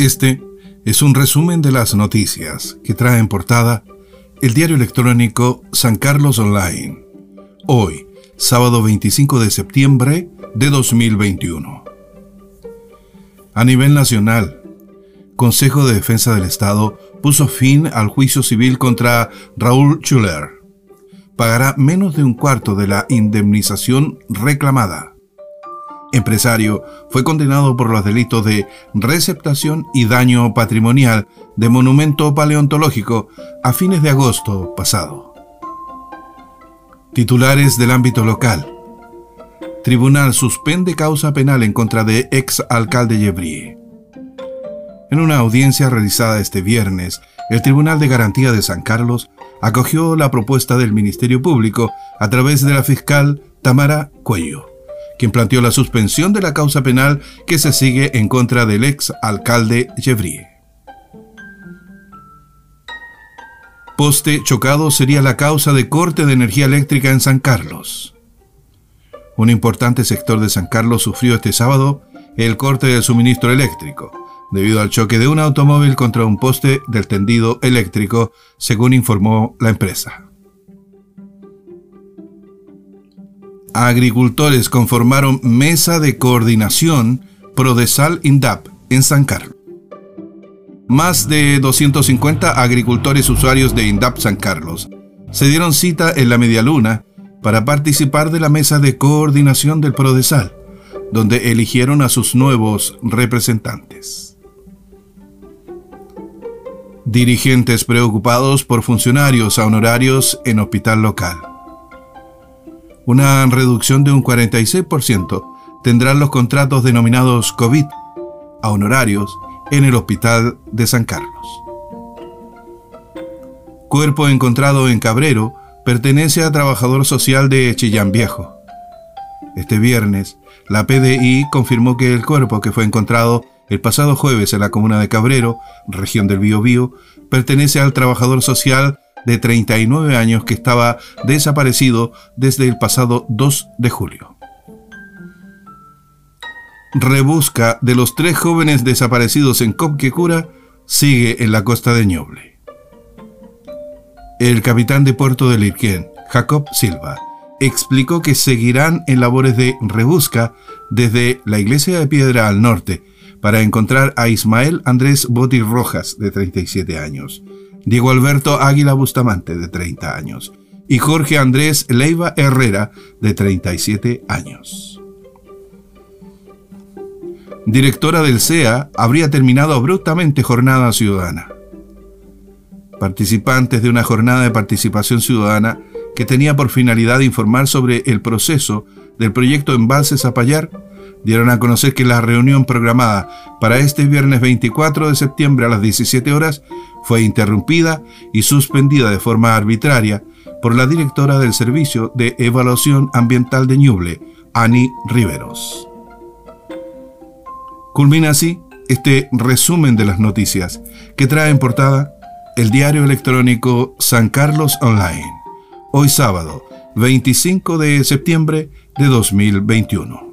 Este es un resumen de las noticias que trae en portada el diario electrónico San Carlos Online. Hoy, sábado 25 de septiembre de 2021. A nivel nacional, Consejo de Defensa del Estado puso fin al juicio civil contra Raúl Schuller. Pagará menos de un cuarto de la indemnización reclamada empresario, fue condenado por los delitos de receptación y daño patrimonial de monumento paleontológico a fines de agosto pasado. Titulares del ámbito local. Tribunal suspende causa penal en contra de ex alcalde Yebrie. En una audiencia realizada este viernes, el Tribunal de Garantía de San Carlos acogió la propuesta del Ministerio Público a través de la fiscal Tamara Cuello quien planteó la suspensión de la causa penal que se sigue en contra del ex alcalde Gevrie. Poste chocado sería la causa de corte de energía eléctrica en San Carlos. Un importante sector de San Carlos sufrió este sábado el corte del suministro eléctrico, debido al choque de un automóvil contra un poste del tendido eléctrico, según informó la empresa. Agricultores conformaron mesa de coordinación Prodesal INDAP en San Carlos. Más de 250 agricultores usuarios de INDAP San Carlos se dieron cita en la Media Luna para participar de la mesa de coordinación del Prodesal, donde eligieron a sus nuevos representantes. Dirigentes preocupados por funcionarios a honorarios en hospital local una reducción de un 46% tendrán los contratos denominados COVID a honorarios en el Hospital de San Carlos. Cuerpo encontrado en Cabrero pertenece a trabajador social de Chillán Viejo. Este viernes, la PDI confirmó que el cuerpo que fue encontrado el pasado jueves en la comuna de Cabrero, región del Biobío, pertenece al trabajador social de 39 años que estaba desaparecido desde el pasado 2 de julio. Rebusca de los tres jóvenes desaparecidos en Copquecura sigue en la costa de Ñoble. El capitán de puerto de Lirquén, Jacob Silva, explicó que seguirán en labores de rebusca desde la iglesia de Piedra al norte para encontrar a Ismael Andrés Botir Rojas, de 37 años, Diego Alberto Águila Bustamante, de 30 años, y Jorge Andrés Leiva Herrera, de 37 años. Directora del CEA, habría terminado abruptamente jornada ciudadana. Participantes de una jornada de participación ciudadana que tenía por finalidad informar sobre el proceso del proyecto Embalse Zapallar dieron a conocer que la reunión programada para este viernes 24 de septiembre a las 17 horas fue interrumpida y suspendida de forma arbitraria por la directora del Servicio de Evaluación Ambiental de Ñuble, Ani Riveros. Culmina así este resumen de las noticias que trae en portada el diario electrónico San Carlos Online, hoy sábado 25 de septiembre de 2021.